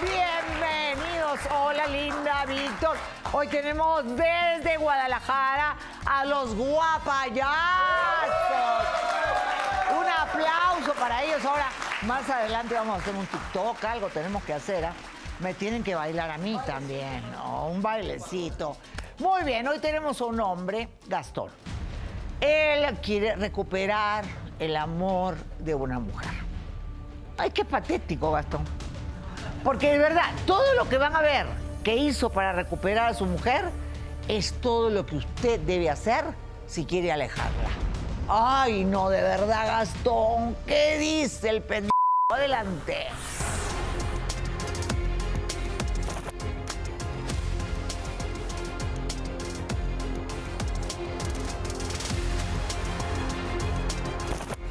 Bienvenidos, hola linda Víctor. Hoy tenemos desde Guadalajara a los guapayazos. Un aplauso para ellos. Ahora, más adelante vamos a hacer un TikTok, algo tenemos que hacer. ¿ah? Me tienen que bailar a mí también. Un bailecito. Muy bien, hoy tenemos un hombre, Gastón. Él quiere recuperar el amor de una mujer. Ay, qué patético, Gastón. Porque de verdad, todo lo que van a ver que hizo para recuperar a su mujer es todo lo que usted debe hacer si quiere alejarla. Ay, no, de verdad, Gastón. ¿Qué dice el pendejo? Adelante.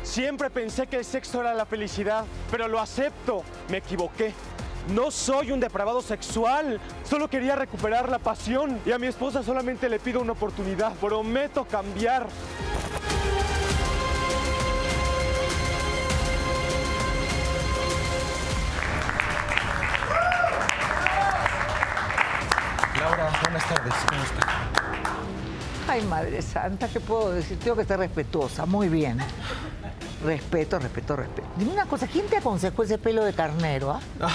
Siempre pensé que el sexo era la felicidad, pero lo acepto. Me equivoqué. No soy un depravado sexual. Solo quería recuperar la pasión. Y a mi esposa solamente le pido una oportunidad. Prometo cambiar. Laura, buenas tardes. ¿Cómo está? Ay, Madre Santa, ¿qué puedo decir? Tengo que ser respetuosa. Muy bien. Respeto, respeto, respeto. Dime una cosa, ¿quién te aconsejó ese pelo de carnero? ah?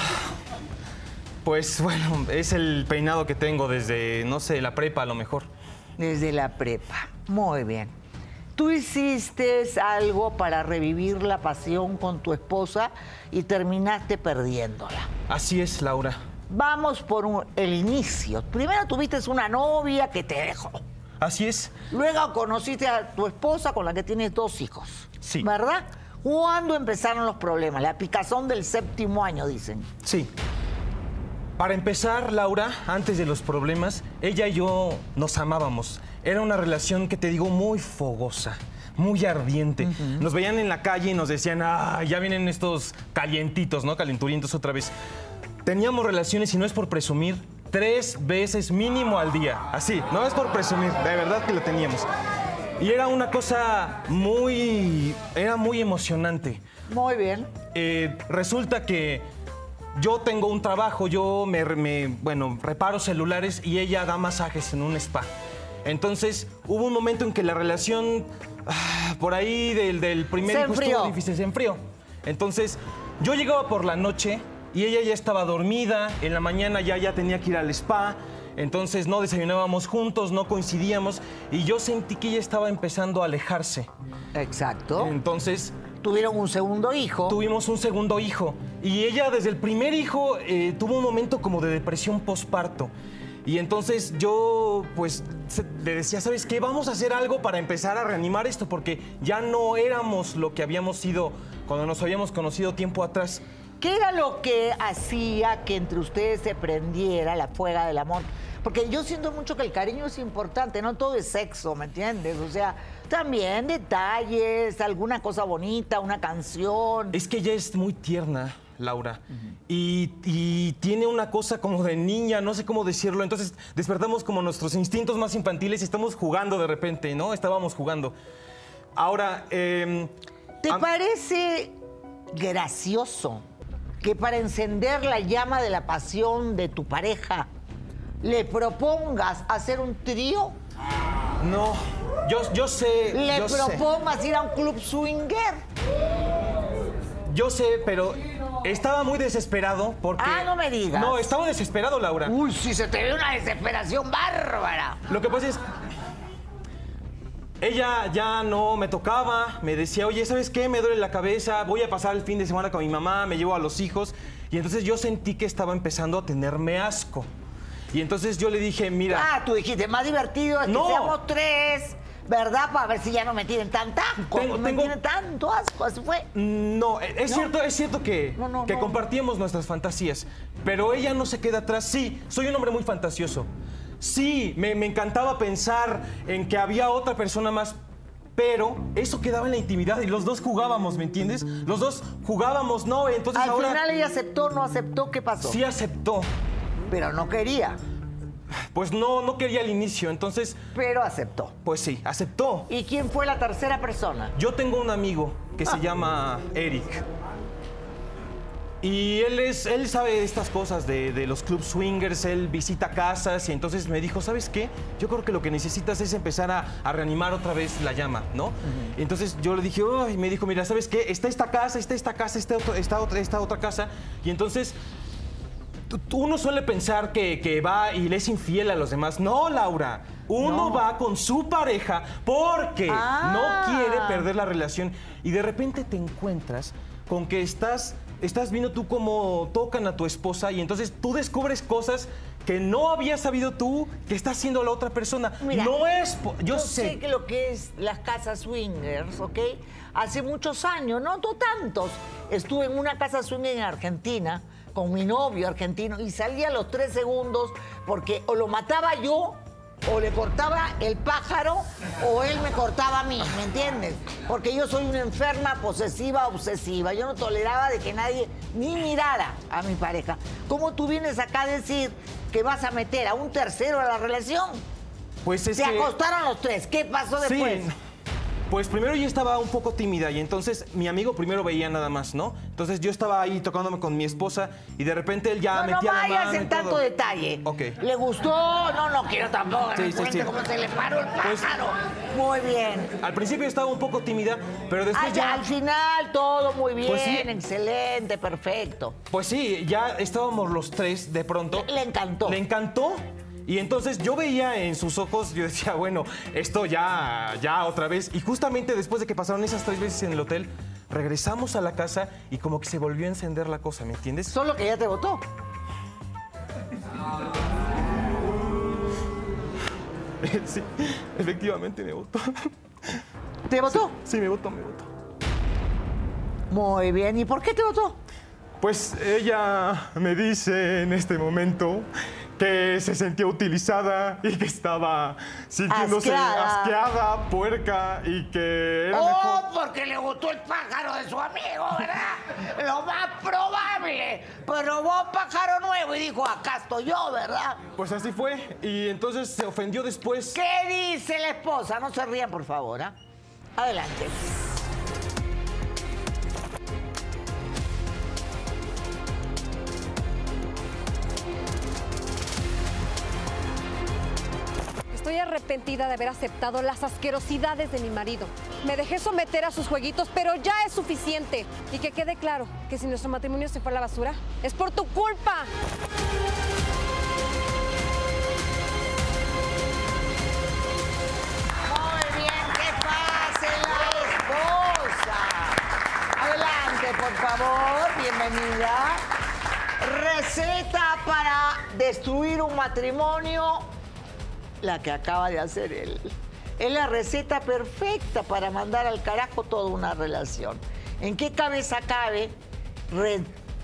Pues bueno, es el peinado que tengo desde, no sé, la prepa a lo mejor. Desde la prepa. Muy bien. Tú hiciste algo para revivir la pasión con tu esposa y terminaste perdiéndola. Así es, Laura. Vamos por un- el inicio. Primero tuviste una novia que te dejó. Así es. Luego conociste a tu esposa con la que tienes dos hijos. Sí. ¿Verdad? ¿Cuándo empezaron los problemas? La picazón del séptimo año, dicen. Sí. Para empezar, Laura, antes de los problemas, ella y yo nos amábamos. Era una relación que te digo muy fogosa, muy ardiente. Nos veían en la calle y nos decían, ah, ya vienen estos calientitos, ¿no? Calenturientos otra vez. Teníamos relaciones, y no es por presumir, tres veces mínimo al día. Así, no es por presumir, de verdad que lo teníamos. Y era una cosa muy, era muy emocionante. Muy bien. Eh, resulta que yo tengo un trabajo, yo me, me, bueno, reparo celulares y ella da masajes en un spa. Entonces, hubo un momento en que la relación, ah, por ahí del, del primer Se hijo enfrió. estuvo difícil, se enfrió. Entonces, yo llegaba por la noche y ella ya estaba dormida, en la mañana ya, ya tenía que ir al spa, entonces no desayunábamos juntos, no coincidíamos y yo sentí que ella estaba empezando a alejarse. Exacto. Entonces, Tuvieron un segundo hijo. Tuvimos un segundo hijo y ella desde el primer hijo eh, tuvo un momento como de depresión posparto. Y entonces yo pues le decía, ¿sabes qué? Vamos a hacer algo para empezar a reanimar esto porque ya no éramos lo que habíamos sido cuando nos habíamos conocido tiempo atrás. ¿Qué era lo que hacía que entre ustedes se prendiera la fuega del amor? Porque yo siento mucho que el cariño es importante, no todo es sexo, ¿me entiendes? O sea, también detalles, alguna cosa bonita, una canción. Es que ella es muy tierna, Laura. y, y tiene una cosa como de niña, no sé cómo decirlo. Entonces despertamos como nuestros instintos más infantiles y estamos jugando de repente, ¿no? Estábamos jugando. Ahora, em, ¿Te parece gracioso que para encender la llama de la pasión de tu pareja le propongas hacer un trío? No, yo, yo sé. ¿Le yo sé, propongas ir a un club swinger? yo sé, pero estaba muy desesperado porque. Ah, no me digas. No, estaba desesperado, Laura. Uy, si se te ve una desesperación bárbara. Lo que pasa es. Ella ya no me tocaba, me decía, oye, ¿sabes qué? Me duele la cabeza, voy a pasar el fin de semana con mi mamá, me llevo a los hijos. Y entonces yo sentí que estaba empezando a tenerme asco. Y entonces yo le dije, mira. Ah, tú dijiste, más divertido es No. que seamos tres, ¿verdad? Para ver si ya no me tienen tanto asco. Tengo- me tengo- tienen tanto asco, así fue. No, es ¿No? cierto, es cierto que, No, que compartíamos nuestras fantasías, pero ella no se queda atrás. Sí, soy un hombre muy fantasioso. Sí, me, me encantaba pensar en que había otra persona más, pero eso quedaba en la intimidad y los dos jugábamos, ¿me entiendes? Los dos jugábamos, ¿no? Entonces Al ahora final ella aceptó, no aceptó, ¿qué pasó? sí aceptó. Pero no quería, Pues no, no quería al inicio, entonces, pero aceptó. pues sí, aceptó. ¿Y quién fue la tercera persona? Yo tengo un amigo que Ah. se llama Eric. Y él es, él sabe estas cosas de, de los club swingers, él visita casas y entonces me dijo, ¿sabes qué? Yo creo que lo que necesitas es empezar a, a reanimar otra vez la llama, ¿no? Y entonces yo le dije, oh, y me dijo, mira, ¿sabes qué? Está esta casa, está esta casa, está, otro- esta otra, esta otra casa. Y entonces uno suele pensar que, que va y le es infiel a los demás. No, Laura. Uno va con su pareja porque Ah. no quiere perder la relación. Y de repente te encuentras con que estás, estás viendo tú cómo tocan a tu esposa y entonces tú descubres cosas que no habías sabido tú que está haciendo la otra persona. Mira, no es... Yo, Yo sé. sé que lo que es las casas swingers, ¿ok? Hace muchos años, no, no tantos, estuve en una casa swinger en Argentina con mi novio argentino y salía a los tres segundos porque o lo mataba yo o le cortaba el pájaro o él me cortaba a mí, ¿me entiendes? Porque yo soy una enferma posesiva, obsesiva. Yo no toleraba de que nadie ni mirara a mi pareja. ¿Cómo tú vienes acá a decir que vas a meter a un tercero a la relación? Pues es Se que- acostaron los tres. ¿Qué pasó después? Sí. Pues primero yo estaba un poco tímida y entonces mi amigo primero veía nada más, ¿no? Entonces yo estaba ahí tocándome con mi esposa y de repente él ya No, no metía la vayas mano y en tanto todo. detalle. Ok. ¿Le gustó? No, no quiero tampoco. Sí, sí, sí. cómo se le paró el Pues- pájaro. Muy bien. Al principio estaba un poco tímida, pero después ya, ya... al final todo muy bien, Pues sí. excelente, perfecto. Pues sí, ya estábamos los tres de pronto. Le encantó. Le encantó. Y entonces yo veía en sus ojos, yo decía, bueno, esto ya, ya otra vez. Y justamente después de que pasaron esas tres veces en el hotel, regresamos a la casa y como que se volvió a encender la cosa, ¿me entiendes? Solo que ya te votó. sí, efectivamente me votó. ¿Te votó? Sí, me votó, me votó. Muy bien. ¿Y por qué te votó? Pues ella me dice en este momento que se sentía utilizada y que estaba sintiéndose Asqueada. asqueada, puerca y que era Oh, mejor. porque le gustó el pájaro de su amigo, ¿verdad? Lo más probable. Pero vos pájaro nuevo y dijo, acá estoy yo, ¿verdad? Pues así fue. Y entonces se ofendió después. ¿Qué dice la esposa? No se rían, por favor, ¿ah? Adelante. Estoy arrepentida de haber aceptado las asquerosidades de mi marido. Me dejé someter a sus jueguitos, pero ya es suficiente. Y que quede claro que si nuestro matrimonio se fue a la basura, es por tu culpa. Muy bien, que pase la esposa. Adelante, por favor, bienvenida. Receta para destruir un matrimonio, la que acaba de hacer él. Es la receta perfecta para mandar al carajo toda una relación. ¿En qué cabeza cabe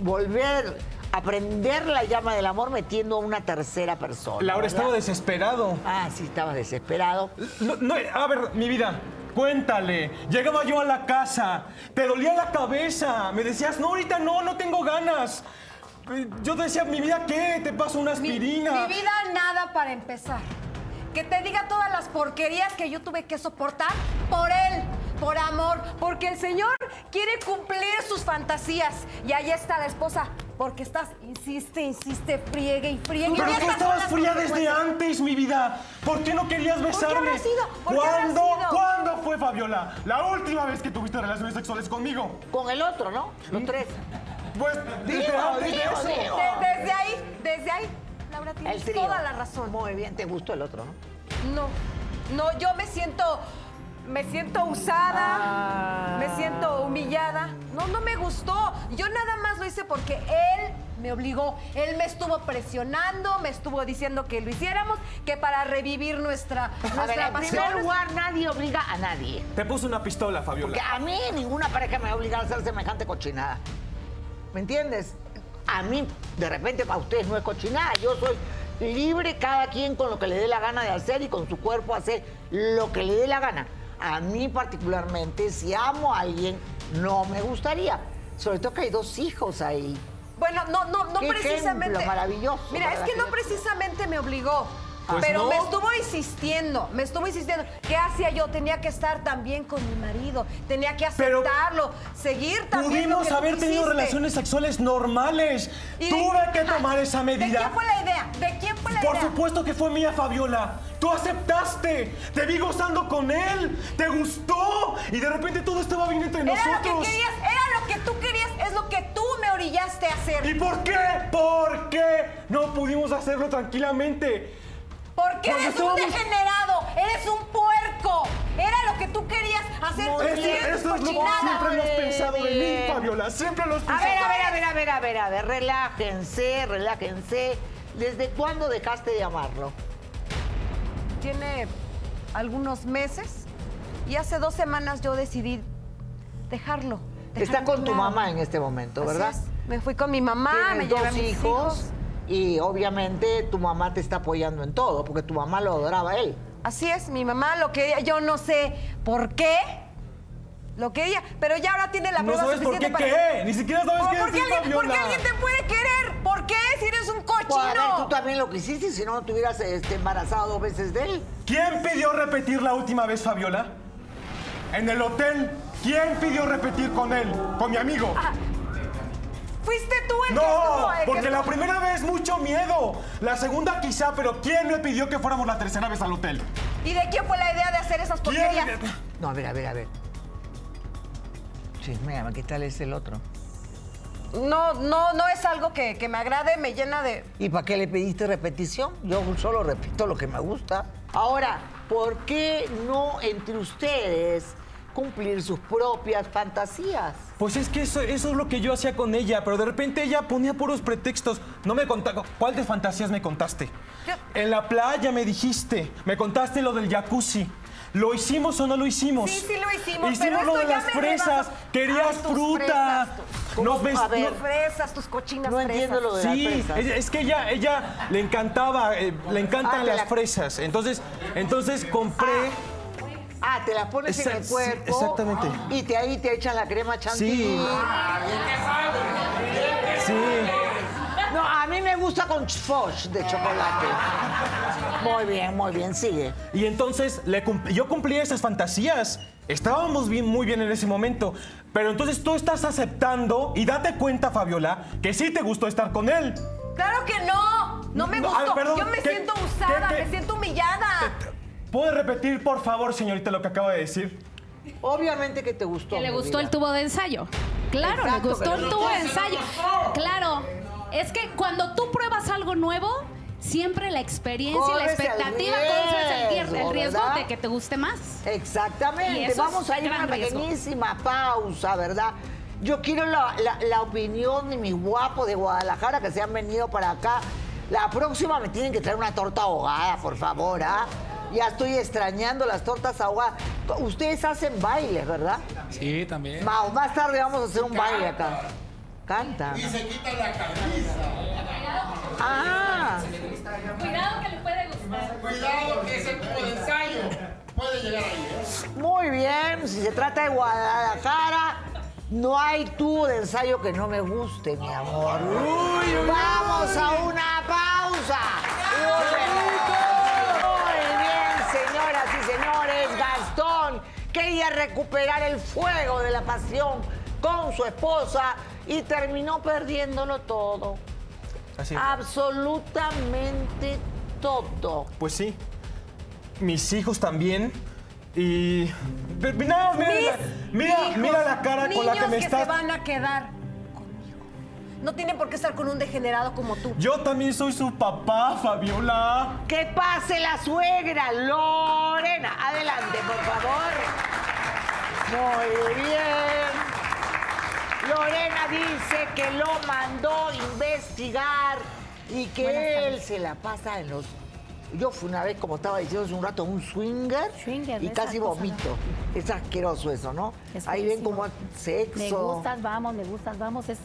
volver a prender la llama del amor metiendo a una tercera persona? Laura ¿verdad? estaba desesperado. Ah, sí, estabas desesperado. No, no, a ver, mi vida, cuéntale. Llegaba yo a la casa, te dolía la cabeza. Me decías, no, ahorita no, no tengo ganas. Yo te decía, mi vida, ¿qué? Te paso una Mi, aspirina. mi vida nada para empezar. Que te diga todas las porquerías que yo tuve que soportar por él, por amor, porque el Señor quiere cumplir sus fantasías. Y ahí está la esposa, porque estás, insiste, insiste, friegue y friegue. Pero Y tú estabas fría desde antes, mi vida. ¿Por qué no querías besarme? sido? ¿Por qué ¿Cuándo, sido? ¿Cuándo fue, Fabiola? La última vez que tuviste relaciones sexuales conmigo. Con el otro, ¿no? Los tres. Pues, desde Digo, antes de digo, eso. digo. De- desde ahí, desde ahí, Laura, El tienes trío. toda la razón. Muy bien, te gustó el otro, ¿no? No, no, yo me siento, me siento usada, Ah. me siento humillada. No, no me gustó. Yo nada más lo hice porque él me obligó. Él me estuvo presionando, me estuvo diciendo que lo hiciéramos, que para revivir nuestra, A ver, nuestra en pasión. primer lugar, nadie obliga a nadie. Te puso una pistola, Fabiola. Porque a mí ninguna pareja me va a obligar a hacer semejante cochinada. ¿Me entiendes? A mí, de repente, para ustedes no es cochinada. Yo soy libre, cada quien con lo que le dé la gana de hacer y con su cuerpo hacer lo que le dé la gana. A mí, particularmente, si amo a alguien, no me gustaría. Sobre todo que hay dos hijos ahí. Bueno, no, no, no Qué precisamente. ejemplo maravilloso Mira, es que no precisamente me obligó. Pues pero no. me estuvo insistiendo, me estuvo insistiendo. ¿Qué hacía yo? Tenía que estar también con mi marido, tenía que Pero aceptarlo, seguir también lo Pudimos tú haber tenido hiciste. relaciones sexuales normales. ¿Y de- Tuve que tomar esa ¿De medida. quién fue la idea? ¿De quién fue la Por idea? supuesto que fue mía, Fabiola. Tú aceptaste. Te vi gozando con él. Te gustó. Y de repente todo estaba bien entre Era nosotros. lo que querías, era lo que tú querías, es lo que tú me orillaste a hacer. ¿Y por qué? ¿Por qué no pudimos hacerlo tranquilamente? Porque Cuando eres un degenerado, eres un puerco. Era lo que tú querías hacer tus cien esto es lo que siempre hemos pensado de mí, Fabiola. Siempre lo has A pensado. ver, a ver, a ver, a ver, a ver, a ver, relájense, relájense. ¿Desde cuándo dejaste de amarlo? Tiene algunos meses y hace dos semanas yo decidí dejarlo. Está dejarlo con a un tu lado. me este momento, Así ¿verdad? es. Me fui con mi mamá, me llevé a dos mis hijos, hijos. Y obviamente tu mamá te está apoyando en todo, porque tu mamá lo adoraba a él. Así es, mi mamá lo quería, yo no sé por qué lo quería, pero ya ahora tiene la No prueba sabes por suficiente qué para... qué. Ni siquiera sabes ¿Por, qué por qué alguien, por qué alguien te puede querer? ¿Por qué? Si eres un Pues, a ver, tú cochino. también lo quisiste, si no, no te hubieras este, embarazado dos veces de él. ¿Quién pidió repetir la última vez, Fabiola? En el hotel. ¿Quién pidió repetir con él? Con mi amigo. Fuiste tú el que No, estuvo, el que porque la estuvo. primera vez mucho miedo. La segunda quizá, pero ¿quién me pidió que fuéramos la tercera vez al hotel? ¿Y de quién fue la idea de hacer esas ¿Quién? porquerías? No, a ver, a ver, a ver. Chisméame, ¿qué tal es el otro? No, no, no es algo que, que me agrade, me llena de... ¿Y para qué le pediste repetición? Yo solo repito lo que me gusta. Ahora, ¿por qué no entre ustedes cumplir sus propias fantasías? Pues es que eso, eso es lo que yo hacía con ella, pero de repente ella ponía puros pretextos. No me contaste. ¿Cuál de fantasías me contaste? En la playa me dijiste. Me contaste lo del jacuzzi. ¿Lo hicimos o no lo hicimos? Sí, sí lo hicimos, Hicimos pero lo de las fresas. rebasó. Querías Ay, fruta. fresas, tus- Nos ves- ver, Tus fresas, tus cochinas No fresas. entiendo lo de Sí, las fresas. es, es que ella, ella le encantaba, eh, le encantan Ah, las la- fresas. Entonces, entonces compré. Ah, te las pones en el sí, cuerpo. exactamente. Y te, ahí te echan la crema chantilly. Sí. Sí. No, a mí me gusta con foch de chocolate. Muy bien, muy bien, sigue. Y entonces le yo cumplía esas fantasías. Estábamos bien, muy bien en ese momento. Pero entonces tú estás aceptando y date cuenta, Fabiola, que sí te gustó estar con él. Claro que no. No me No, gustó. perdón, Yo me ¿qué- siento qué- usada, qué- me siento humillada. ¿Puede repetir, por favor, señorita, lo que acaba de decir? Obviamente que te gustó. Que le gustó vida. el tubo de ensayo. Claro, Exacto, le gustó el tubo de ensayo. Claro, es que cuando tú pruebas algo nuevo, siempre la experiencia y la expectativa corres el, riesgo, el riesgo ¿verdad? de que te guste más. Exactamente. Vamos a ir a una riesgo. pequeñísima pausa, ¿verdad? Yo quiero la, la- la opinión de mis guapos de Guadalajara que se han venido para acá. La próxima me tienen que traer una torta ahogada, por favor, ¿ah? Ya estoy extrañando las tortas ahogadas. Ustedes hacen bailes, ¿verdad? Sí, también. Mau, más tarde vamos a hacer un baile acá. Canta. Y se quita la camisa. Ah, Cuidado que le puede gustar. Cuidado que ese tipo de ensayo puede llegar ahí. ¿eh? muy bien. Si se trata de Guadalajara, no hay tubo de ensayo que no me guste, mi amor. Vamos a una pausa. Quería recuperar el fuego de la pasión con su esposa y terminó perdiéndolo todo. Así. Ah. Absolutamente todo. Pues sí. Mis hijos también. Y. No, mira, mira, mira la cara con la que me que estás. se van a quedar conmigo. No tienen por qué estar con un degenerado como tú. Yo también soy su papá, Fabiola. Que pase la suegra, Lorena. Adelante, por favor. Muy bien. Lorena dice que lo mandó investigar y que él se la pasa en los. Yo fui una vez, como estaba diciendo hace un rato, un swinger, Swinger, y casi vomito. Es asqueroso eso, ¿no? Es Ahí ven como sexo. Me gustas, vamos, me gustas, vamos. Es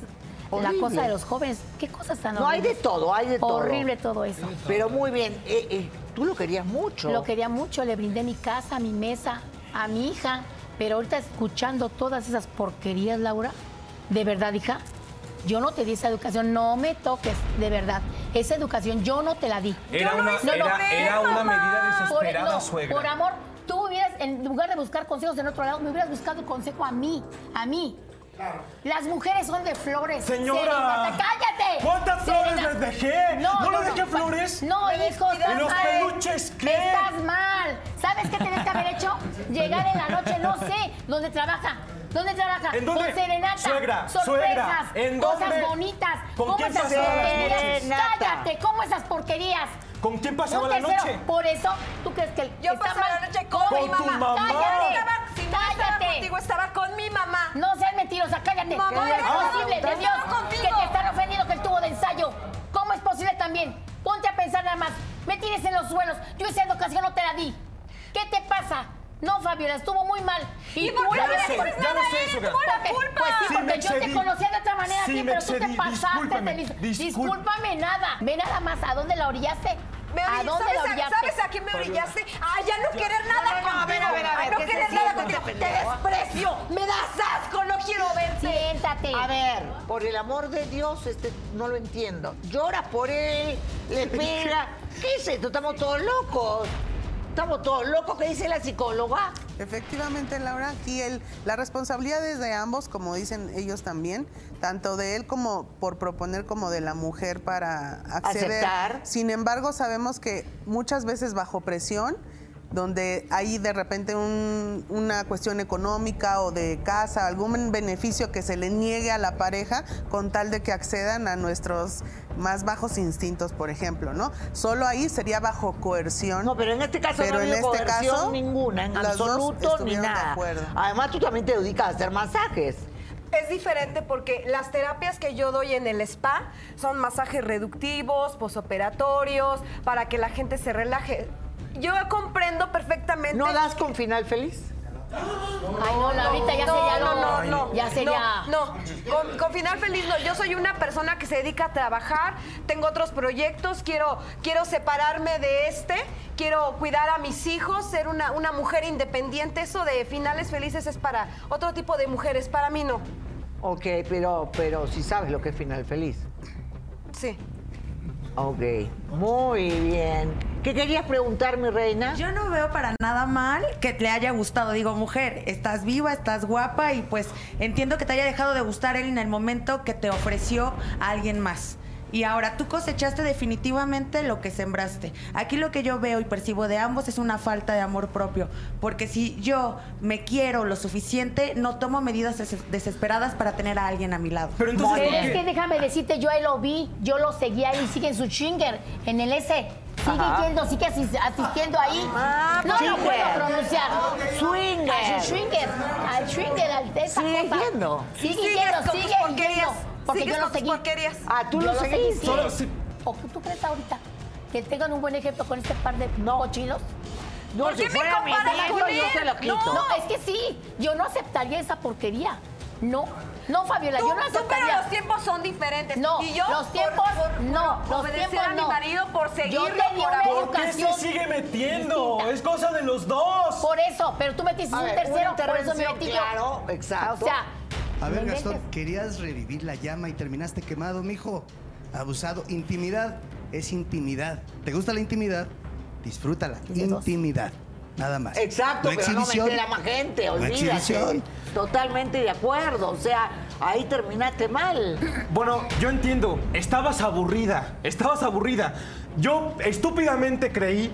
Horrible. la cosa de los jóvenes. ¿Qué cosas tan No, hay de horribles? todo, hay de todo. Horrible todo eso. Pero muy bien. eh, eh, tú lo querías mucho. Lo quería mucho, le brindé mi casa, mi mesa, a mi hija. Pero ahorita escuchando todas esas porquerías, Laura, ¿de verdad, hija? Yo no te di esa educación, no me toques, de verdad. Esa educación yo no te la di. Era no una, lo era, una medida Por, desesperada, no, suegra. por amor, tú hubieras, en lugar de buscar consejos en otro lado, me hubieras buscado consejo a mí, a mí. Las mujeres son de flores. Señora. ¡cállate! ¿Cuántas flores les dejé? ¿No le dejé flores? No, hijo, ¿Y los mal. peluches qué? Estás mal. ¿Sabes qué tenés que haber hecho? Llegar en la noche, no sé, ¿dónde trabaja? ¿Dónde trabaja? ¿En dónde? Con serenata. Suegra, sorpresas, suegra, ¿en cosas dónde? bonitas. ¿Con ¿Cómo esas porquerías? Cállate, ¿cómo esas porquerías? ¿Con quién pasaba la tercero, noche? Por eso, ¿tú crees que el- Yo está pasaba mal? la noche con, Con mi tu mamá. mamá. Cállate. Estaba- si no estaba Cállate. contigo, estaba con mi mamá. No seas mentirosa, cállate. Mamá, ¿Cómo es posible, de Dios, contigo. que te están ofendiendo que el tubo de ensayo? ¿Cómo es posible también? Ponte a pensar nada más. Me tienes en los suelos. Yo esa educación no te la di. ¿Qué te pasa? No, Fabiola, estuvo muy mal. ¿Y tú por qué la no le dices nada lo sé. Tuvo la Porque- culpa. Pues sí, Sí, porque yo te conocía de otra manera, Sí, pero tú te pasaste, Discúlpame, discul- Discúlpame nada. Ve nada más a dónde la orillaste. Me ¿A dónde ¿sabes, la a? ¿Sabes a quién me orillaste? Ah, ya no querer nada no, no, contigo. a ver, a ver, a ver, Ah, no ¿qué se querer nada contigo. Te desprecio. Me das asco. No quiero verte. Siéntate. A ver, por el amor de Dios, este, no lo entiendo. Llora por él, le pega. ¿Qué es esto? Estamos todos locos. Estamos todos locos. ¿Qué dice la psicóloga? Efectivamente, Laura, aquí el, la responsabilidad es de ambos, como dicen ellos también, tanto de él como por proponer como de la mujer para acceder. Aceptar. Sin embargo, sabemos que muchas veces bajo presión, donde hay de repente un- una cuestión económica o de casa, algún beneficio que se le niegue a la pareja con tal de que accedan a nuestros más bajos instintos, por ejemplo, ¿no? Solo ahí sería bajo coerción. No, pero en este caso Pero no en este coerción caso, ninguna, en absoluto, ni nada. Además, tú también te dedicas a hacer masajes. Es diferente porque las terapias que yo doy en el spa son masajes reductivos, posoperatorios, para que la gente se relaje. Yo comprendo perfectamente. ¿No das con final feliz? Ay, no, Laurita, ya no, sería no, no, no, Ya sería. No, no. Con, con final feliz no. Yo soy una persona que se dedica a trabajar, tengo otros proyectos, quiero, quiero separarme de este, quiero cuidar a mis hijos, ser una, una mujer independiente. Eso de finales felices es para otro tipo de mujeres, para mí no. Ok, pero, pero si sabes lo que es final feliz. Sí. Ok, muy bien. ¿Qué querías preguntar, mi reina? Yo no veo para nada mal que te haya gustado. Digo, mujer, estás viva, estás guapa y pues entiendo que te haya dejado de gustar él en el momento que te ofreció a alguien más. Y ahora tú cosechaste definitivamente lo que sembraste. Aquí lo que yo veo y percibo de ambos es una falta de amor propio. Porque si yo me quiero lo suficiente, no tomo medidas des- desesperadas para tener a alguien a mi lado. Pero entonces, Pero ¿por es que déjame decirte, yo ahí lo vi, yo lo seguía ahí, sigue en su chinger, en el S. Sigue Ajá. yendo, sigue asis- asistiendo ahí. Ah, no lo chinger. puedo pronunciar. Swinger. A su swinger, al swinger, al de esa Sigue cosa. yendo. Sigue yendo, sigue yendo. Porque yo lo seguí. porquerías. Ah, tú Yo lo seguiste. Solo si- ¿O qué tú crees ahorita? ¿Que tengan un buen ejemplo con este par de cochinos? No, ¿Por si qué me fuera mi comparas yo se lo quito. No, es que sí. Yo no aceptaría esa porquería. No, no, Fabiola, Tú, yo no tú, pero aceptaría. los tiempos son diferentes. No, y yo los tiempos por, por no, los obedecer tiempos a mi no. marido, por seguirlo, por. ¿Por qué se sigue metiendo? distinta. Es cosa de los dos. Por eso, pero tú metiste A un ver, tercero, por eso me metí. Claro, exacto. O sea, A ver, no Gastón, querías revivir la llama y terminaste quemado, mijo. Abusado. Intimidad es intimidad. ¿Te gusta la intimidad? Disfrútala. Intimidad. Nada más. Exacto, pero no meter a más gente, No olvídate. exhibición. Totalmente de acuerdo. O sea, ahí terminaste mal. Bueno, yo entiendo. Estabas aburrida. Estabas aburrida. Yo estúpidamente creí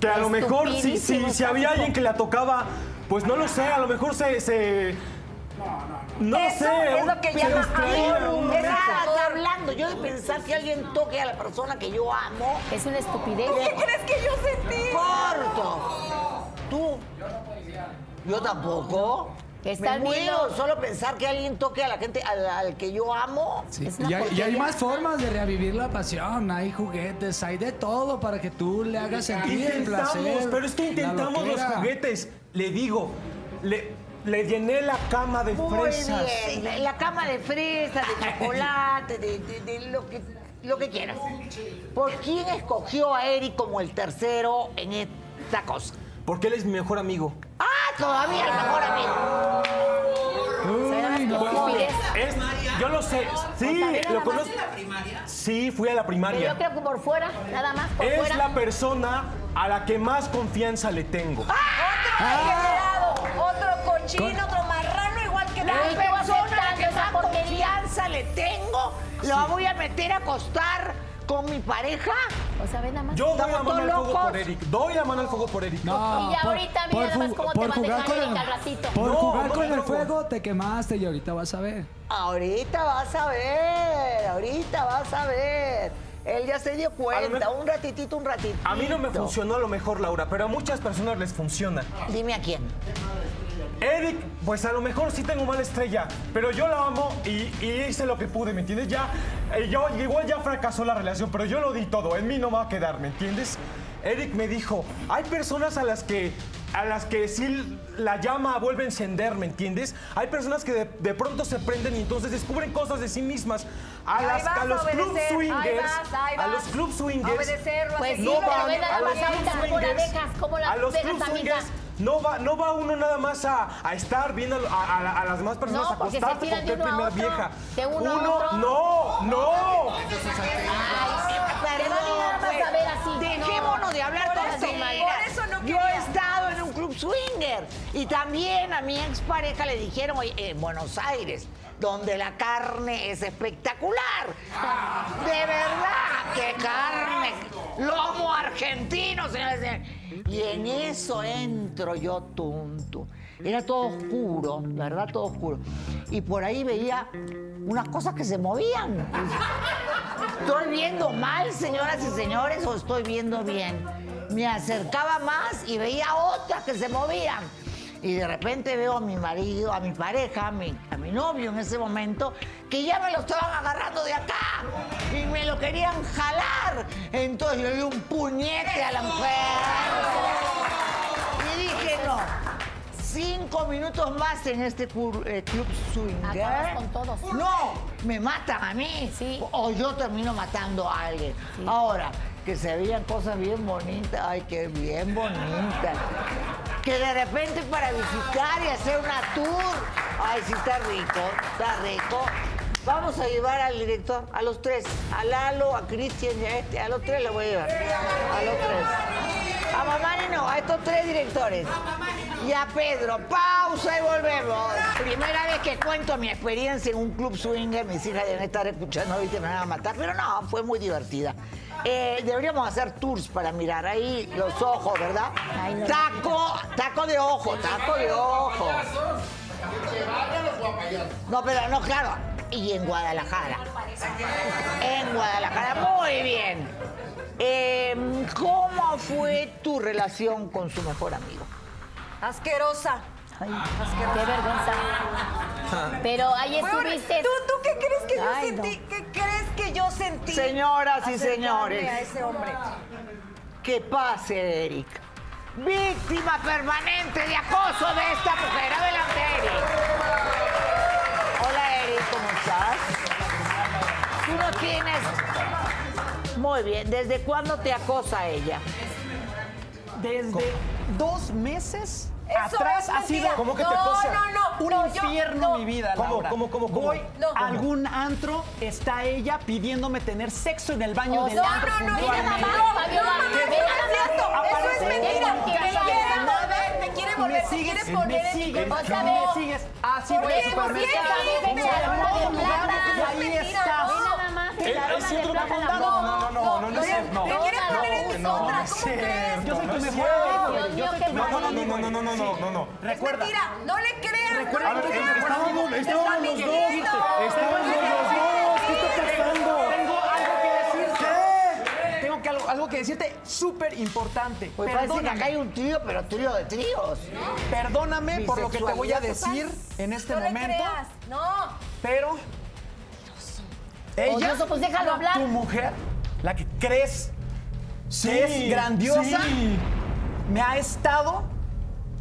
que a lo mejor si, si, si había alguien que la tocaba, pues no lo sé, a lo mejor se. se no lo Eso sé. es lo que llama amor. un Es está hablando. Yo de pensar que alguien toque a la persona que yo amo. Es una estupidez. ¿Qué crees que yo sentí? Corto. ¿Tú? Yo tampoco. Estás Me muero viendo- solo pensar que alguien toque a la gente al, al que yo amo. Sí, Es una Y hay, y hay más formas de revivir la pasión. Hay juguetes, hay de todo para que tú le hagas sentir el placer. pero es que intentamos los juguetes. Le digo, le, le llené la cama de Muy fresas. bien. La, la cama de fresas, de chocolate, de, de- de lo, que, lo que quieras. ¿Por quién escogió a Eric como el tercero en esta cosa? Porque él es mi mejor amigo. Ah, todavía el mejor amigo. Es, yo lo sé. Sí, lo conozco. Sí, fui a la Pero primaria. yo creo que por fuera, nada más por Es fuera. la persona a la que más confianza le tengo. Degenerado, otro cochino, otro marrano igual que La persona que esa confianza le tengo, la voy a meter a acostar con mi pareja. O sea, ve nada más. Yo doy la mano al fuego por Eric. Doy la mano al fuego por Eric. No, Y ya ahorita mira por nada más cómo te va a jugar dejar con el- al ratito. Por No, jugar no con el fuego te quemaste y ahorita vas a ver. Ahorita vas a ver, ahorita vas a ver. Él ya se dio cuenta, mejor- un ratitito, un ratitito. A mí no me funcionó a lo mejor, Laura, pero a muchas personas les funciona. Dime a quién. Eric, pues a lo mejor sí tengo mala estrella, pero yo la amo y, y hice lo que pude, ¿me entiendes? Ya, eh, yo, igual ya fracasó la relación, pero yo lo di todo, en mí no va a quedar, ¿me entiendes? Eric me dijo, hay personas a las que a las que sí la llama vuelve a encender, ¿me entiendes? Hay personas que de, de pronto se prenden y entonces descubren cosas de sí mismas. A, las- vas a a los club obedecer, ahí swingers, vas, ahí a vas. los club swingers, Obedecerlo, a Pues sí, seguirlo, pero van a más los club swingers, dejas, a los club amiga. swingers, no va, no va uno nada más a, a estar viendo a, a- a las demás personas No, porque se acostarte tiran con qué primera vieja. de uno a otro. no, no. Te swinger y también a mi expareja le dijeron oye, en Buenos Aires, donde la carne es espectacular. De verdad, qué carne. Lomo argentino, señores. y en eso entro yo, tuntu. Era todo oscuro, verdad, todo oscuro. Y por ahí veía unas cosas que se movían. ¿Estoy viendo mal, señoras y señores, o estoy viendo bien? Me acercaba más y veía otras que se movían. Y de repente veo a mi marido, a mi pareja, a mi, novio en ese momento, que ya me lo estaban agarrando de acá y me lo querían jalar. Entonces le di un puñete a la mujer. Y cinco minutos más en este eh, club swinger. Acabas con todos. No, me matan a mí. Sí. O yo termino matando a alguien. Ahora, que se veían cosas bien bonitas. Ay, qué bien bonitas. Que de repente para visitar y hacer una tour. Ay, sí, está rico, está rico. Vamos a llevar al director, a los tres. A Lalo, a Cristian y a este. A los tres le voy a llevar. A los tres. A Mamani no, a estos tres directores. Y a Pedro. Pausa y volvemos. Primera vez que cuento mi experiencia en un club swinger. Mis hijas deben estar escuchando y me van a matar. Pero no, fue muy divertida. Eh, deberíamos hacer tours para mirar ahí los ojos, ¿verdad? Taco, taco de ojo, taco de ojo. No, pero no, claro. Y en Guadalajara. En Guadalajara, muy bien. Eh, ¿Cómo fue tu relación con su mejor amigo? Asquerosa. Qué vergüenza. Pero ahí estuviste. ¿Tú, ¿Tú qué crees que yo Ay, no. sentí? ¿Qué crees que yo sentí? Señoras y señores. a ese hombre. Que pase, Eric. Víctima permanente de acoso de esta mujer. Adelante, Eric. Hola, Eric, ¿cómo estás? Tú no tienes. Muy bien. ¿Desde cuándo te acosa ella? Desde dos meses Eso atrás ha sido. ¿Cómo que te no? No, no, un no, yo- infierno no. mi vida, ¿Cómo, Laura. cómo, cómo, cómo? Voy No. a algún antro, está ella pidiéndome tener sexo en el baño Oh, del no, antro no, no, No, más, Fabiola. no, no, Ve no. Eso es mentira. Me quiere volver, me quiere volver, me me sigues, quiere poner me en mi me sigues. Así ¿Por voy al supermercado. Voy a lugar plata. y ahí Mentira, no. No, no, no, no, es. Me No. No. Yo soy No, tu mejor No, no, no, no, no, no, no, no, no. Es Recuerda. mentira, no le crean. Recuerda no que estábamos- Está estábamos los dos. Estábamos los dos. ¿Qué está pasando? Tengo algo que decirte. Tengo que algo, algo que decirte súper importante. Pues parece que acá hay un trío, pero trío de tríos. Perdóname por lo que te voy a decir en este No le momento, creas. No. pero ella, Odioso, pues déjalo hablar. tu mujer, la que crees Sí, que es grandiosa, sí. me ha estado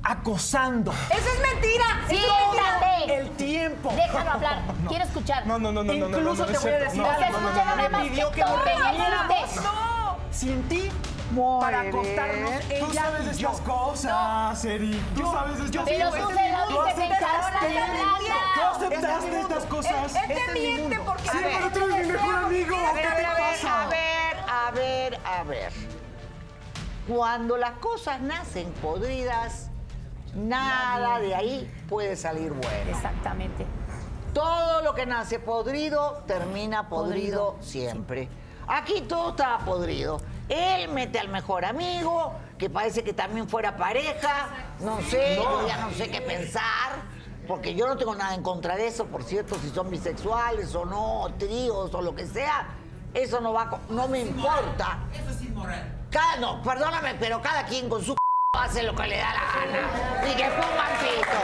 acosando Eso es mentira. Siéntate. el tiempo. Déjalo hablar. Quiero escuchar. No, no, no, no, no, no, no, Incluso no, te voy a decir No, algo. No, no, no, me pidió que que nos reuniéramos. No. Sin ti Muy para bien. acostarnos ella Tú sabes de y yo. estas cosas, Eric. Tú Yo- sabes estas Pero cosas. tú se lo Tú dices de Tú aceptaste estas cosas. Este te es mi miente porque... Sí, pero tú eres mi mejor amigo. A ¿Qué te pasa? a ver, a ver, a ver. Cuando las cosas nacen podridas, nada de ahí puede salir bueno. Exactamente. Todo lo que nace podrido termina podrido, siempre. Aquí todo estaba podrido. Él mete al mejor amigo, que parece que también fuera pareja. No sé, yo ya no sé qué pensar. Porque yo no tengo nada en contra de eso, por cierto, si son bisexuales o no, o tríos o lo que sea. Eso no va, no me importa. Eso es inmoral. Cada, no, perdóname, pero cada quien con su hace lo que le da la gana. Y que pongan pito.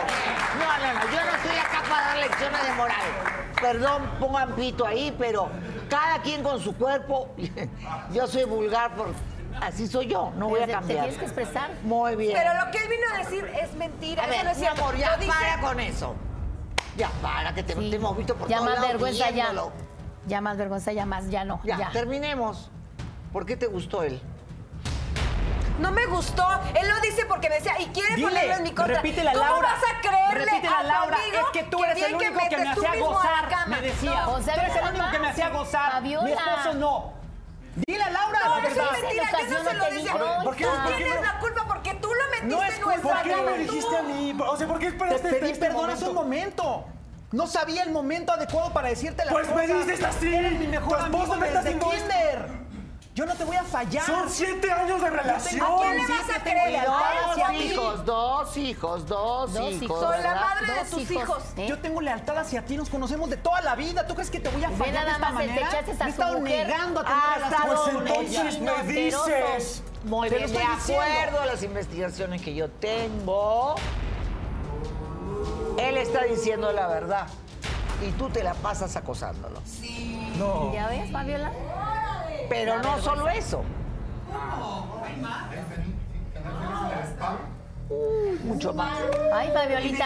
No, no, no, yo no estoy acá para dar lecciones de moral. Perdón, pongan pito ahí, pero cada quien con su cuerpo. Yo soy vulgar por. Así soy yo, no voy a te cambiar. tienes que expresar. Muy bien. Pero lo que él vino a decir es mentira. a eso ver, no es mi amor, ya para con eso. Ya para, que te, Sí. te hemos visto por Ya todos más lados vergüenza, ya. Ya más vergüenza, ya más, ya no. Ya, Ya. terminemos. ¿Por qué te gustó él? No me gustó. Él lo dice porque me decía, y quiere Dile, ponerlo en mi contra. repítele a ¿Cómo Laura. vas a creerle Repítele a tu Laura, amigo es que tú eres el único que, me hacía la gozar, cama? me decía. No, o sea, tú eres el único que me hacía gozar. Fabiola. Mi esposo no. Dile a Laura No, la eso verdad. es mentira. Yo no ocasión se lo te decía. digo, ¿Por qué- Tú tienes no? la culpa porque tú lo metiste No es en nuestra ¿Por qué me dijiste a mí? O sea, ¿por qué Te esperaste pedí este perdón hace un momento? No sabía el momento adecuado para decirte las Pues me cosas. dices así. Eres mi mejor Tu esposa amigo me está desde haciendo esto. kinder. Yo no te voy a fallar. Son siete años de relación. ¿A quién le Sí, vas a creer? lealtad ¿A él o hacia a Dos hijos, dos hijos, dos, Dos hijos. Soy la madre de tus hijos. hijos. ¿eh? Yo tengo lealtad hacia ti, nos conocemos de toda la vida. ¿Tú crees que te voy a fallar de esta más, manera? Me he estado mujer negando a tener hasta Pues entonces me dices. Muy bien, de acuerdo a las investigaciones que yo tengo, él está diciendo la verdad y tú te la pasas acosándolo. No. ¿Ya ves, Fabiola? Pero no solo eso. Uy, mucho más. Ay, Fabiolita.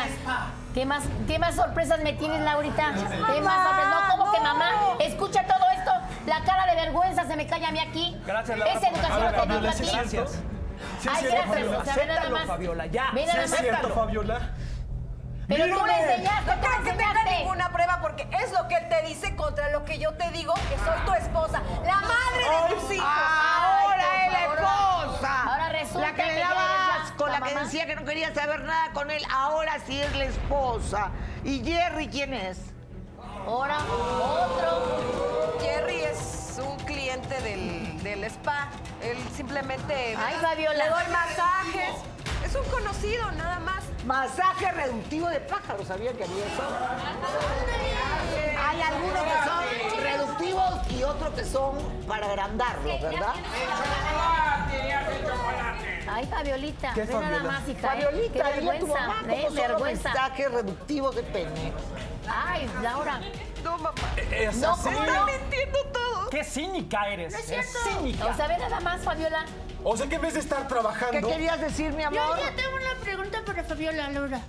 ¿Qué más, ¿Qué más sorpresas me tienes, Laurita? ¿Qué más sorpresas? No, ¿cómo que mamá? Escucha todo esto. La cara de vergüenza se me cae a mí aquí. Gracias, Laura, Esa educación no te digo a ti. Gracias. Sí, es Ay, gracias. Fabiola. O sea, ve nada Acéptalo, más. Fabiola, ya. Ve Sí, nada es más. cierto, Fabiola. Pero tú Mírame. le enseñaste, No tú creo le que tenga ninguna prueba porque es lo que él te dice contra lo que yo te digo que soy tu esposa, la madre de tus hijos. Ahora es la esposa. Ahora resulta La que que le daba asco, la, la que decía que no quería saber nada con él. Ahora sí es la esposa. ¿Y Jerry quién es? Ahora, otro. Jerry es un cliente del, del spa. Él simplemente Ay, Fabiola. le doy masajes. Es un conocido, nada más. Masaje reductivo de pájaros, ¿sabían que había eso? Hay algunos que son reductivos y otros que son para agrandarlos, ¿verdad? Ay, Fabiolita. ¿Qué, Ve nada más, hija. ¿eh? Fabiolita, Qué dile a tu vergüenza. mamá ¿eh? cómo son los Vergüenza. masajes reductivos de pene. Ay, Laura. No, mamá. Es No, así. mintiendo todo. Qué cínica eres. No es cínica. O sea, ve nada más, Fabiola. O sea que en vez de estar ¿Qué trabajando. querías decir, mi amor? Yo ya tengo una pregunta para Fabiola Laura.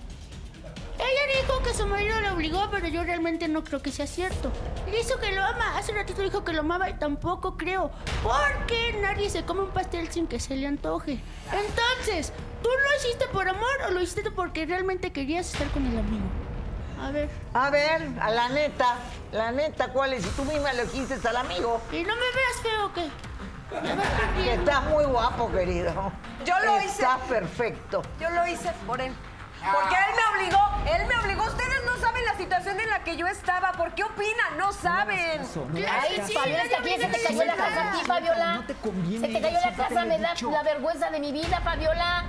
Ella dijo que su marido la obligó, pero yo realmente no creo que sea cierto. Dice que lo ama. Hace ratito dijo que lo amaba y tampoco creo. Porque nadie se come un pastel sin que se le antoje. Entonces, ¿tú lo hiciste por amor o lo hiciste porque realmente querías estar con el amigo? A ver. A ver, a la neta, la neta, ¿cuál es? Si tú misma elegiste al amigo. ¿Y no me veas feo o qué? Estás muy guapo, querido. Yo lo hice. Estás perfecto. Yo lo hice por él. Porque él me obligó, él me obligó. Ustedes no saben la situación en la que yo estaba. ¿Por qué opinan? No saben. Ay, sí, Fabiola, es que aquí se te cayó la casa a ti, Fabiola. No te conviene, Se te cayó la casa, me da la vergüenza de mi vida, Fabiola.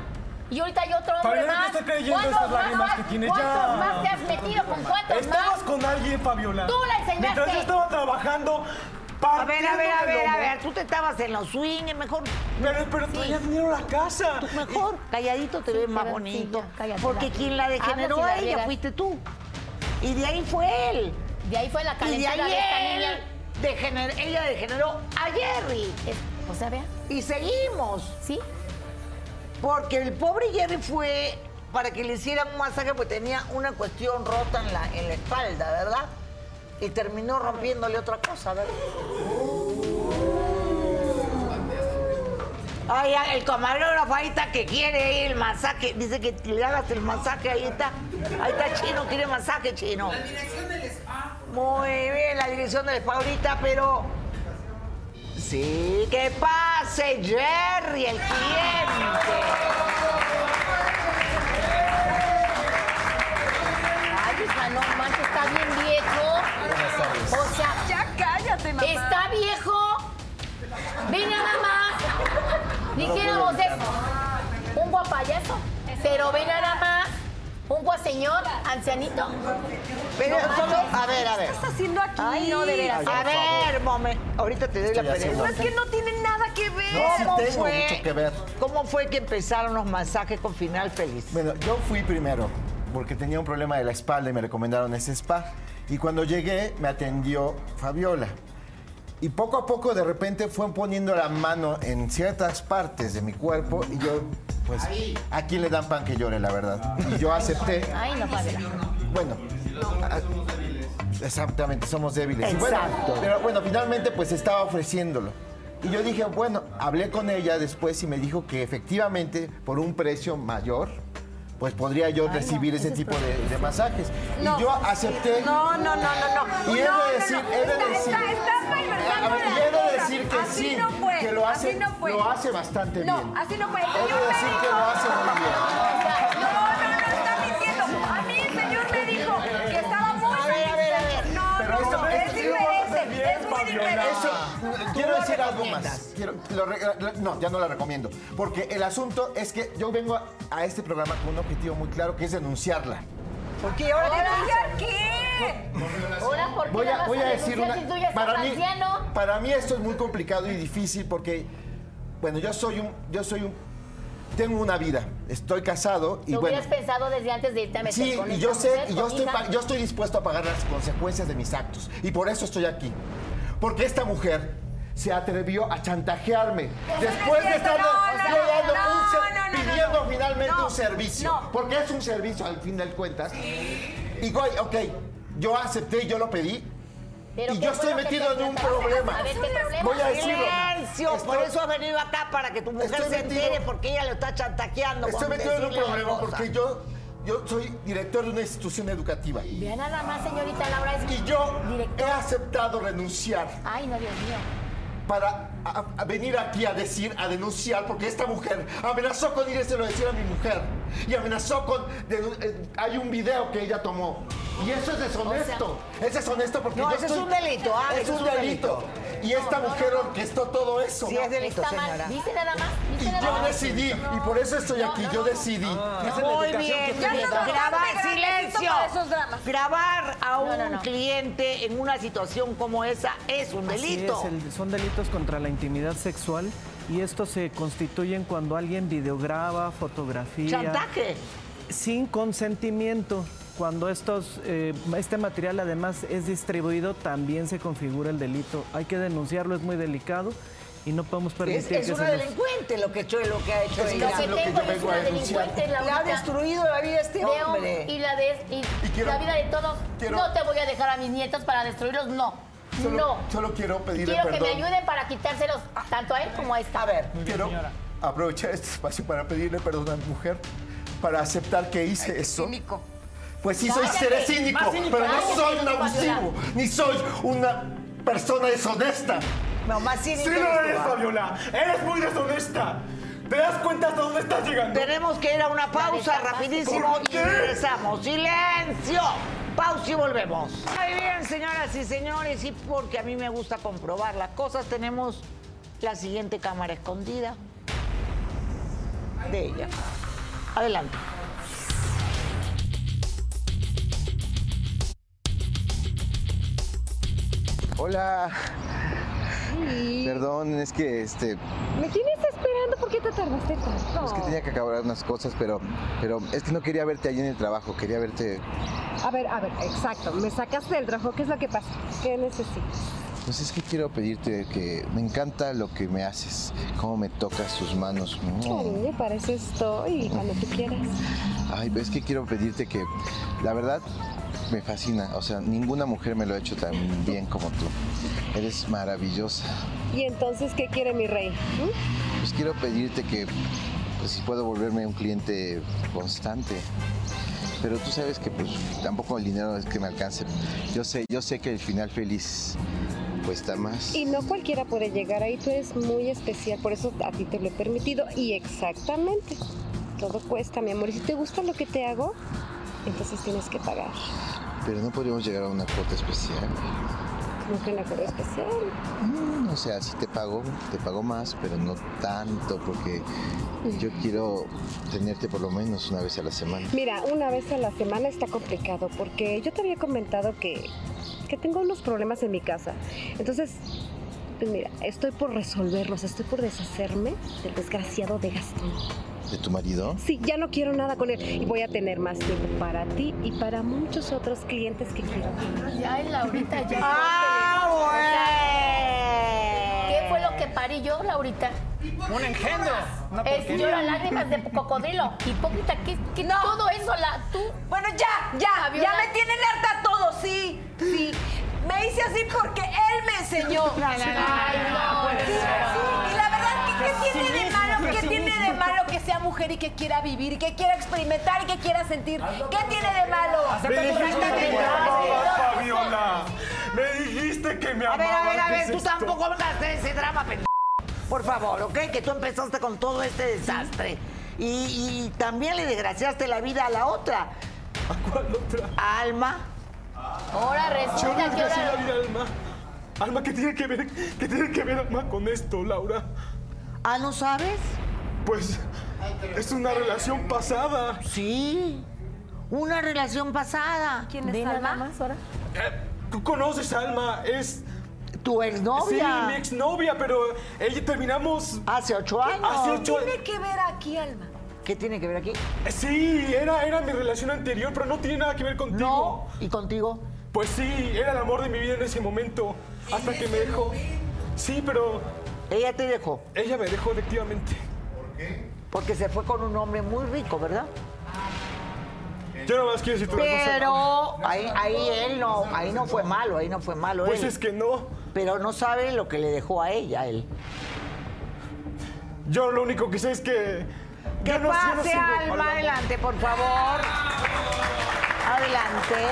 Y ahorita hay otro hombre Fabiola, te más. estoy creyendo ¿Cuántos estas lágrimas más? que tienes ¿Cuántos ya. más te has metido? ¿Con cuántos Estabas más? con alguien, Fabiola. Tú la enseñaste. Mientras yo estaba trabajando. A ver, a ver, a ver, a ver. Tú te estabas en los swings, mejor, Pero, pero traías dinero a la casa. mejor, calladito te ves Sí, más pero- bonito. sí, ya, cállate, porque la- quien la degeneró la a ella fuiste tú. Y de ahí fue él. De ahí fue la Y de calentura ahí de esta él, niña. degener- ella degeneró a Jerry. Es- O sea, vea. Y seguimos. ¿Sí? Porque el pobre Jerry fue para que le hicieran un masaje porque tenía una cuestión rota en la, en la espalda, ¿verdad? Y terminó rompiéndole otra cosa, ¿verdad? Ay, ay, el camarógrafo ahí está que quiere ir el masaje. Dice que le hagas el masaje, ahí está. Ahí está Chino, quiere masaje, Chino. La dirección del spa. Muy bien, la dirección del spa ahorita, pero... Sí, que pase Jerry, el cliente. No manches, está bien viejo. O sea, Ya cállate, mamá. está viejo. Ve nada más. Dijéramos de un guapayazo. Pero ve nada más. Un guaseñor, ancianito. Pero No solo, a ver, a ver. ¿Qué estás haciendo aquí? Ay, no, de veras. A ver, momento. Ahorita te doy la Estoy haciendo- pregunta. Es que no tiene nada que ver. No, sí ¿Cómo tengo fue? mucho que ver. ¿Cómo fue que empezaron los masajes con final feliz? Bueno, yo fui primero porque tenía un problema de la espalda y me recomendaron ese spa. Y cuando llegué me atendió Fabiola. Y poco a poco de repente fue poniendo la mano en ciertas partes de mi cuerpo y yo, pues, ¿a quién le dan pan que llore, la verdad? Y yo acepté. Ay, no, Fabiola. Bueno, a- exactamente, somos débiles. Y bueno, Exacto. pero bueno, finalmente pues estaba ofreciéndolo. Y yo dije, bueno, hablé con ella después y me dijo que efectivamente por un precio mayor, pues podría yo recibir ese tipo de, de masajes. No. Y yo acepté. No, no, no, no, no. Y he de No, no, decir, no. he de decir. he de decir que Así sí, no fue, que lo hace, así no fue. lo hace bastante No, bien. así no fue. El He de decir que lo hace muy bien. Eso, quiero decir algo más. Quiero- lo re- la- no, ya no la recomiendo. Porque el asunto es que yo vengo a, a este programa con un objetivo muy claro, que es denunciarla. ¿Por qué ahora qué ¿Ahora qué? Ahora, ¿por qué Voy a, voy a decir denunciar una... si tú ya estás Para mí, anciano? para mí esto es muy complicado y difícil porque, bueno, yo soy un... Yo soy un tengo una vida, estoy casado y Lo bueno... hubieras pensado desde antes de irte a meter Sí, con y yo sé, mujer, y yo estoy, yo estoy dispuesto a pagar las consecuencias de mis actos. Y por eso estoy aquí. Porque esta mujer se atrevió a chantajearme. Después de estar pidiendo no. finalmente No, un servicio. no. Porque es un servicio al fin de cuentas. Y güey, ok, yo acepté y yo lo pedí. Pero y ¿qué yo estoy metido en un problema. A ver, ¿qué problema? Voy a decirlo. Silencio, por eso has venido acá, para que tu mujer se metido- entere, porque ella lo está chantajeando. Estoy metido en un problema porque yo, yo soy director de una institución educativa. Vea nada más, señorita Laura. Es Y yo he aceptado renunciar Ay, no, Dios mío. para a- a venir aquí a decir, a denunciar, porque esta mujer amenazó con irérselo a decir a mi mujer. Y amenazó con... denu- eh, hay un video que ella tomó. Y eso es deshonesto. es deshonesto porque No, yo ese es estoy- un delito, ah, Es un delito. Y esta mujer orquestó todo eso. Sí, es delito, Está mal. señora. Dice nada más. Y Dice nada yo más. decidí, y por eso estoy aquí, yo decidí. Muy bien, grabar silencio. esos dramas. Grabar a un no, no. cliente en una situación como esa es un Así delito. es, el- son delitos contra la intimidad sexual y estos se constituyen cuando alguien videograba, fotografía. Chantaje. Sin consentimiento. Cuando estos, eh, este material además es distribuido, también se configura el delito. Hay que denunciarlo, es muy delicado y no podemos Es, permitir es que una nos- delincuente lo que, hecho, lo que ha hecho Es que ella. Lo que lo que tengo es una delincuente, Le ha Laurita. destruido la vida a este De un- hombre. y la, de, y quiero- la vida de todos. quiero- no te voy a dejar a mis nietos para destruirlos, no. Solo, no. solo quiero pedirle Quiero que perdón. me ayuden para quitárselos tanto a él como a esta. A ver, Quiero aprovechar este espacio para pedirle perdón a mi mujer, para aceptar que hice eso. Cínico. Pues sí, soy seré cínico, pero no soy un abusivo, ni soy una persona deshonesta. no, más cínico Sí eres lo eres, ¿ah? Fabiola. Eres muy deshonesta. ¿Te das cuenta hasta dónde estás llegando? Tenemos que ir a una pausa rapidísimo ¿Por y qué? regresamos. ¡Silencio! Pausa y volvemos. Muy bien, señoras y señores, y porque a mí me gusta comprobar las cosas, tenemos la siguiente cámara escondida de ella. Adelante. Hola. Perdón, es que este, ¿Me tienes esperando? ¿Por qué te tardaste tanto? es que tenía que acabar unas cosas, pero, pero es que no quería verte allí en el trabajo, quería verte. A ver, a ver, exacto. Me sacaste del trabajo. ¿Qué es lo que pasa? ¿Qué necesitas? Pues es que quiero pedirte que me encanta lo que me haces, cómo me tocas tus manos. Cariño, para eso estoy. Cuando tú quieras. Ay, es que quiero pedirte que, la verdad, me fascina. O sea, ninguna mujer me lo ha hecho tan bien como tú. Eres maravillosa. ¿Y entonces qué quiere mi rey? ¿Mm? Quiero pedirte que, pues si puedo volverme un cliente constante. Pero tú sabes que pues tampoco el dinero es que me alcance. Yo sé, yo sé que el final feliz cuesta más. Y no cualquiera puede llegar ahí, tú eres muy especial, por eso a ti te lo he permitido. Y exactamente, todo cuesta, mi amor. Y si te gusta lo que te hago, entonces tienes que pagar. Pero no podríamos llegar a una cuota especial. Como que una cosa especial. Mm, o sea, si te pago, te pago más, pero no tanto, porque yo quiero tenerte por lo menos una vez a la semana. Mira, una vez a la semana está complicado porque yo te había comentado que, que tengo unos problemas en mi casa. Entonces, pues mira, estoy por resolverlos, estoy por deshacerme del desgraciado de Gastón. ¿De tu marido? Sí, ya no quiero nada con él y voy a tener más tiempo para ti y para muchos otros clientes que quiero. Ya, Laurita, ya. ¡Ah, ¿Qué fue lo que parí yo, Laurita? Un engendro. Una Es llora lágrimas de cocodrilo. Hipócrita, ¿qué, qué todo eso la tú? Bueno, ya, ya, Fabiola. ya me tienen harta todo, sí, sí. Me hice así porque él me enseñó. no, no, no, Ay, no, no, sí. no. Y la verdad, ¿qué, qué tiene de malo? ¿Qué tiene de malo que sea mujer y que quiera vivir y que quiera experimentar y que quiera sentir? ¿Qué tiene de malo? Me dijiste que me amabas, A ver, a ver, a ¿qué ver, tú esto? tampoco hablas de ese drama, pendejo. Por favor, ¿ok? Que tú empezaste con todo este desastre. Y, y también le desgraciaste la vida a la otra. ¿A cuál otra? A Alma. Ahora Yo resulta le que desgracié la ahora... vida a Alma. Alma, ¿qué tiene que ver, qué tiene que ver Alma con esto, Laura? ¿Ah, no sabes? Pues es una relación pasada. Sí. Una relación pasada. ¿Quién es Alma? más ahora. Eh, Tú conoces a Alma, es... Tu exnovia. Sí, mi exnovia, pero ella terminamos... Hace ocho años. Hace ocho ¿Qué tiene que ver aquí, Alma? ¿Qué tiene que ver aquí? Sí, era, era mi relación anterior, pero no tiene nada que ver contigo. ¿Y contigo? Pues sí, era el amor de mi vida en ese momento, hasta que me dejó. Sí, pero Ella te dejó. ella me dejó efectivamente. Porque se fue con un hombre muy rico, ¿verdad? Yo nada más quiero decirte una cosa. Pero ahí, ahí él no, ahí no fue malo, ahí no fue malo Pues él. es que no. Pero no sabe lo que le dejó a ella, él. Yo lo único que sé es que... Que no- no pase Alma, adelante, por favor. Adelante.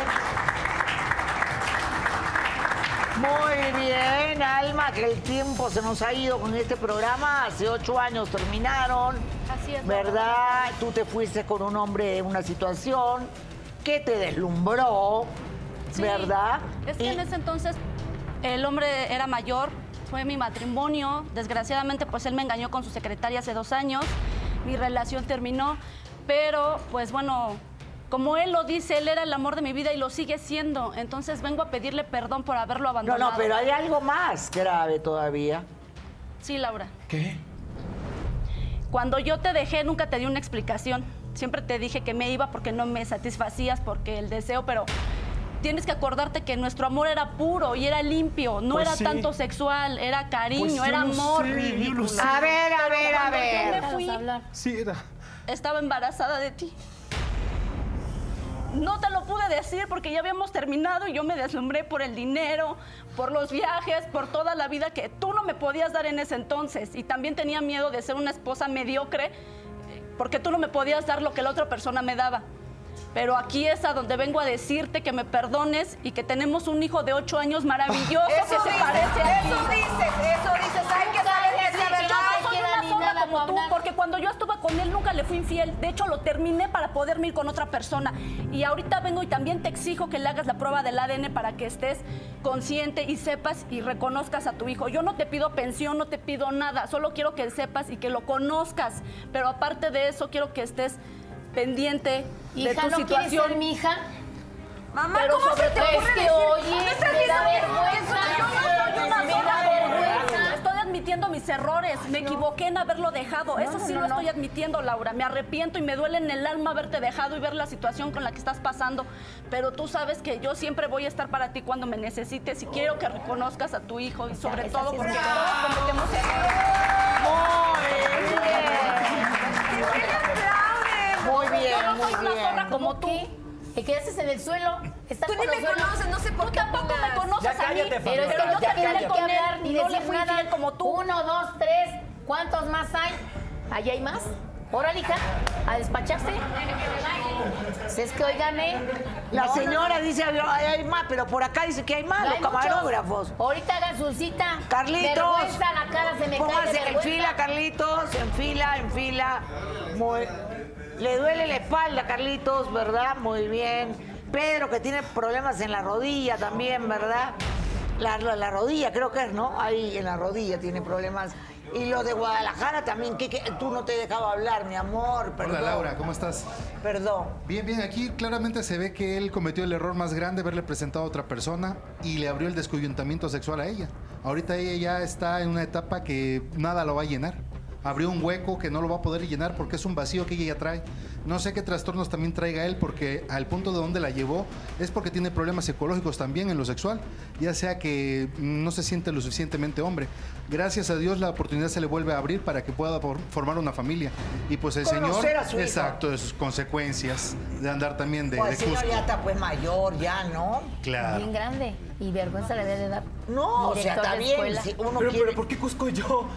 Muy bien, Alma, que el tiempo se nos ha ido con este programa. Hace ocho años terminaron. Así es, ¿Verdad? Tú te fuiste con un hombre en una situación que te deslumbró, Sí, ¿verdad? Es que en ese entonces el hombre era mayor, fue mi matrimonio. Desgraciadamente, pues él me engañó con su secretaria hace dos años. Mi relación terminó, pero pues bueno, como él lo dice, él era el amor de mi vida y lo sigue siendo. Entonces vengo a pedirle perdón por haberlo No, abandonado. no, pero hay algo más grave todavía. Sí, Laura. ¿Qué? Cuando yo te dejé, nunca te di una explicación. Siempre te dije que me iba porque no me satisfacías, porque el deseo, pero tienes que acordarte que nuestro amor era puro y era limpio, no Pues era sí. tanto sexual, era cariño, Pues yo era amor. sé. A ver, a Pero ver, a ver. Yo me fui, Sí, era. estaba embarazada de ti. No te lo pude decir porque ya habíamos terminado y yo me deslumbré por el dinero, por los viajes, por toda la vida que tú no me podías dar en ese entonces. Y también tenía miedo de ser una esposa mediocre porque tú no me podías dar lo que la otra persona me daba. Pero aquí es a donde vengo a decirte que me perdones y que tenemos un hijo de ocho años maravilloso Eso que se parece a ti. eso dices, eso dices. Como tú, hablar. porque cuando yo estuve con él nunca le fui infiel. De hecho, lo terminé para poderme ir con otra persona. Y ahorita vengo y también te exijo que le hagas la prueba del ADN para que estés consciente y sepas y reconozcas a tu hijo. Yo no te pido pensión, no te pido nada. Solo quiero que sepas y que lo conozcas. Pero aparte de eso, quiero que estés pendiente de Hija, tu ¿no situación. ser mi hija? Mamá, Pero ¿cómo sobre se te ocurre Es que, decir? oye, ¿Me estás diciendo que- que vergüenza. soy yo? No soy una vergüenza. Admitiendo mis errores. Me equivoqué en haberlo dejado. Eso sí no, lo no. estoy admitiendo, Laura. Me arrepiento y me duele en el alma haberte dejado y ver la situación con la que estás pasando. Pero tú sabes que yo siempre voy a estar para ti cuando me necesites y quiero que reconozcas a tu hijo y sobre ves, todo porque todos cometemos errores. Muy bien, Yo no muy soy una zorra como tú. ¿Te quedaste en el suelo? ¿Estás Tú ni me conoces, no sé por Tú qué tampoco me conoces Ya a mí. cállate, Pero es que yo terminé cállate. con él ni no le fui nada. infiel como tú. Uno, dos, tres. ¿Cuántos más hay? ¿Allá hay más? Órale, hija, a despacharse. Si es que hoy gané. La No, señora no, dice, "Ay, hay más, pero por acá dice que hay más, los hay muchos. camarógrafos. Ahorita hagan su cita. Carlitos. Vergüenza, la cara se me cae de en fila, Carlitos, en fila, en fila. Muy- Le duele la espalda, Carlitos, ¿verdad? Muy bien. Pedro, que tiene problemas en la rodilla también, ¿verdad? La, la- la rodilla, creo que es, ¿no? Ahí en la rodilla tiene problemas. Y lo de Guadalajara también, que, que tú no te dejaba hablar, mi amor, perdón. Hola Laura, ¿cómo estás? Perdón. Bien, bien, aquí claramente se ve que él cometió el error más grande, haberle presentado a otra persona y le abrió el descoyuntamiento sexual a ella. Ahorita ella ya está en una etapa que nada lo va a llenar. Abrió un hueco que no lo va a poder llenar porque es un vacío que ella ya trae. No sé qué trastornos también traiga él porque al punto de donde la llevó es porque tiene problemas psicológicos también en lo sexual, ya sea que no se siente lo suficientemente hombre. Gracias a Dios la oportunidad se le vuelve a abrir para que pueda formar una familia. Y pues el Conocer señor, a su exacto, de sus consecuencias de andar también de, Pues de el señor Cusco. ya está pues mayor, ya, ¿no? Claro. Bien grande. Y vergüenza le debe de dar. No, o sea, está bien. escuela. Si uno Pero, quiere... pero, ¿por qué Cusco yo?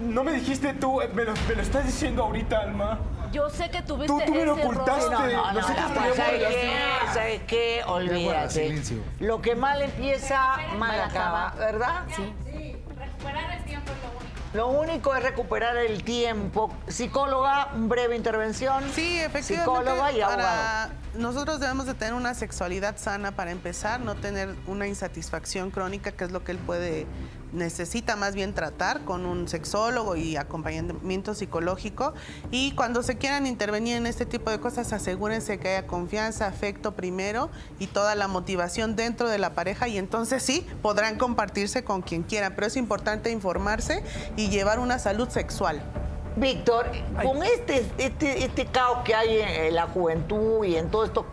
No me dijiste tú, eh, me lo, me lo estás diciendo ahorita, Alma. Yo sé que tuviste Tú- tú me lo ese ocultaste. No, no, no, Nosotros la- teníamos ¿sabes qué? relación. ¿Sabes qué? Olvídate. silencio. Lo que mal empieza, mal acaba. ¿verdad? Sí. Recuperar el tiempo es lo único. Lo único es recuperar el tiempo. Psicóloga, breve intervención. Sí, efectivamente. Psicóloga y abogado. para- Nosotros debemos de tener una sexualidad sana para empezar, no tener una insatisfacción crónica, que es lo que él puede, necesita más bien tratar con un sexólogo y acompañamiento psicológico. Y cuando se quieran intervenir en este tipo de cosas, asegúrense que haya confianza, afecto primero y toda la motivación dentro de la pareja y entonces sí, podrán compartirse con quien quieran, pero es importante informarse y llevar una salud sexual. Víctor, con este, este, este caos que hay en la juventud y en todo esto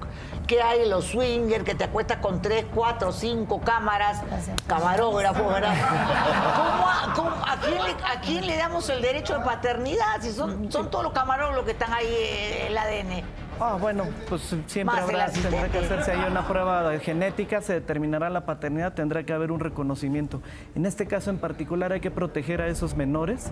que hay en los swingers, que te acuestas con tres, cuatro, cinco cámaras, camarógrafos, ¿verdad? ¿Cómo a, cómo- a quién le, a quién le damos el derecho de paternidad? Si son, son todos los camarógrafos los que están ahí eh, en el ADN. Ah, bueno, pues siempre habrá, tendrá que hacerse ahí una prueba de genética, se determinará la paternidad, tendrá que haber un reconocimiento. En este caso en particular hay que proteger a esos menores,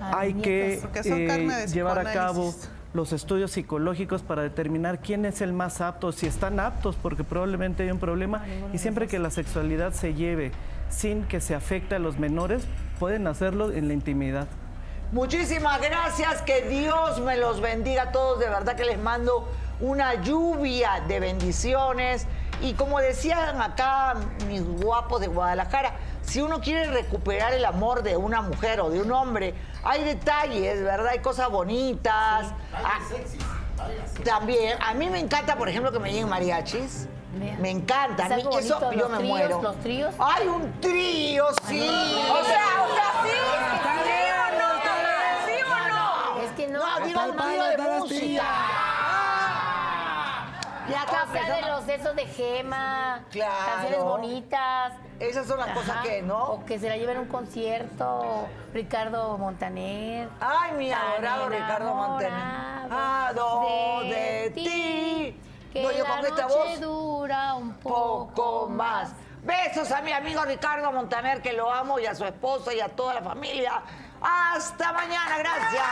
hay que de llevar a cabo. Los estudios psicológicos para determinar quién es el más apto, si están aptos, porque probablemente hay un problema. Y siempre que la sexualidad se lleve sin que se afecte a los menores, pueden hacerlo en la intimidad. Muchísimas gracias, que Dios me los bendiga a todos, de verdad que les mando una lluvia de bendiciones. Y como decían acá mis guapos de Guadalajara, si uno quiere recuperar el amor de una mujer o de un hombre, hay detalles, ¿verdad? Hay cosas bonitas. Ah, también, a mí me encanta, por ejemplo, que me lleguen mariachis. Me encanta, a mí algo eso bonito, yo me tríos, muero. los tríos. Hay un trío, sí. O sea, o sea, sí. ¿Sí o no? ¿Sí o no? Es que no. No, digo un trío de música. O sea, de los esos de gema, Claro. canciones bonitas. Esas son las cosas que, ¿no? O que se la lleven a un concierto, Ricardo Montaner. Ay, mi adorado Ricardo Montaner. enamorado Ado de ti. Que No, yo la con esta noche voz. dura un poco, Poco más. Besos a mi amigo Ricardo Montaner, que lo amo, y a su esposa y a toda la familia. Hasta mañana, gracias.